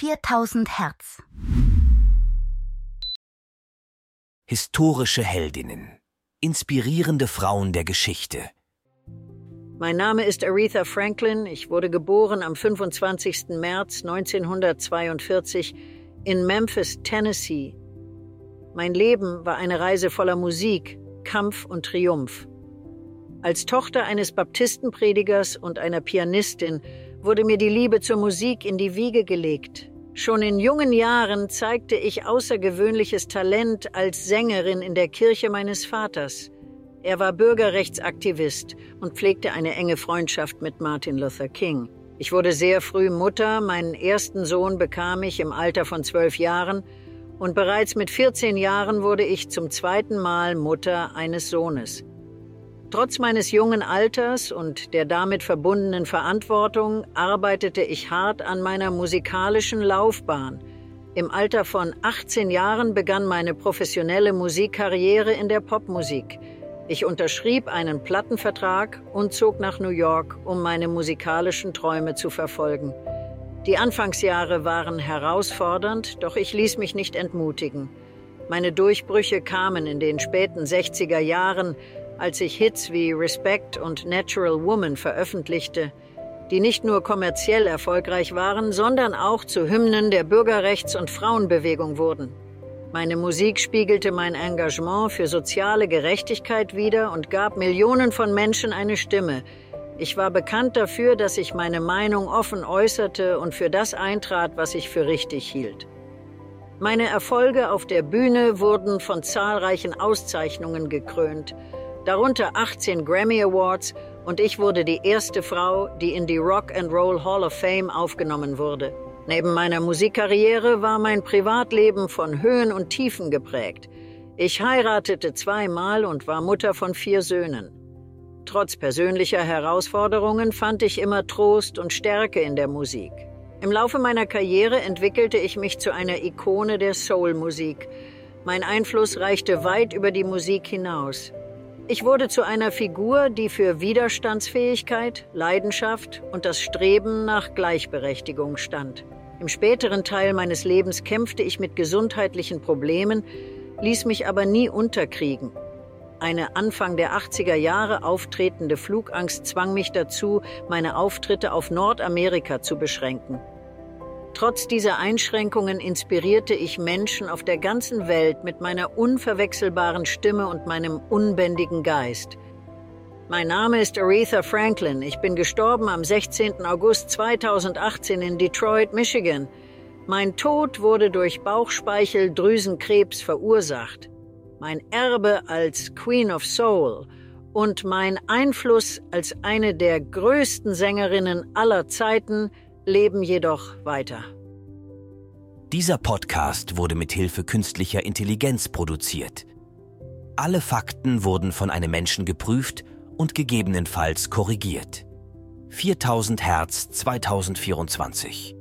4000 Hertz. Historische Heldinnen. Inspirierende Frauen der Geschichte. Mein Name ist Aretha Franklin. Ich wurde geboren am 25. März 1942 in Memphis, Tennessee. Mein Leben war eine Reise voller Musik, Kampf und Triumph. Als Tochter eines Baptistenpredigers und einer Pianistin wurde mir die Liebe zur Musik in die Wiege gelegt. Schon in jungen Jahren zeigte ich außergewöhnliches Talent als Sängerin in der Kirche meines Vaters. Er war Bürgerrechtsaktivist und pflegte eine enge Freundschaft mit Martin Luther King. Ich wurde sehr früh Mutter, meinen ersten Sohn bekam ich im Alter von zwölf Jahren und bereits mit 14 Jahren wurde ich zum zweiten Mal Mutter eines Sohnes. Trotz meines jungen Alters und der damit verbundenen Verantwortung arbeitete ich hart an meiner musikalischen Laufbahn. Im Alter von 18 Jahren begann meine professionelle Musikkarriere in der Popmusik. Ich unterschrieb einen Plattenvertrag und zog nach New York, um meine musikalischen Träume zu verfolgen. Die Anfangsjahre waren herausfordernd, doch ich ließ mich nicht entmutigen. Meine Durchbrüche kamen in den späten 60er Jahren, als ich Hits wie Respect und Natural Woman veröffentlichte, die nicht nur kommerziell erfolgreich waren, sondern auch zu Hymnen der Bürgerrechts- und Frauenbewegung wurden. Meine Musik spiegelte mein Engagement für soziale Gerechtigkeit wider und gab Millionen von Menschen eine Stimme. Ich war bekannt dafür, dass ich meine Meinung offen äußerte und für das eintrat, was ich für richtig hielt. Meine Erfolge auf der Bühne wurden von zahlreichen Auszeichnungen gekrönt, darunter 18 Grammy Awards und ich wurde die erste Frau, die in die Rock and Roll Hall of Fame aufgenommen wurde. Neben meiner Musikkarriere war mein Privatleben von Höhen und Tiefen geprägt. Ich heiratete zweimal und war Mutter von vier Söhnen. Trotz persönlicher Herausforderungen fand ich immer Trost und Stärke in der Musik. Im Laufe meiner Karriere entwickelte ich mich zu einer Ikone der Soul-Musik. Mein Einfluss reichte weit über die Musik hinaus. Ich wurde zu einer Figur, die für Widerstandsfähigkeit, Leidenschaft und das Streben nach Gleichberechtigung stand. Im späteren Teil meines Lebens kämpfte ich mit gesundheitlichen Problemen, ließ mich aber nie unterkriegen. Eine Anfang der 80er Jahre auftretende Flugangst zwang mich dazu, meine Auftritte auf Nordamerika zu beschränken. Trotz dieser Einschränkungen inspirierte ich Menschen auf der ganzen Welt mit meiner unverwechselbaren Stimme und meinem unbändigen Geist. Mein Name ist Aretha Franklin. Ich bin gestorben am 16. August 2018 in Detroit, Michigan. Mein Tod wurde durch Bauchspeicheldrüsenkrebs verursacht. Mein Erbe als Queen of Soul und mein Einfluss als eine der größten Sängerinnen aller Zeiten leben jedoch weiter. Dieser Podcast wurde mit Hilfe künstlicher Intelligenz produziert. Alle Fakten wurden von einem Menschen geprüft und gegebenenfalls korrigiert. 4000 Hertz 2024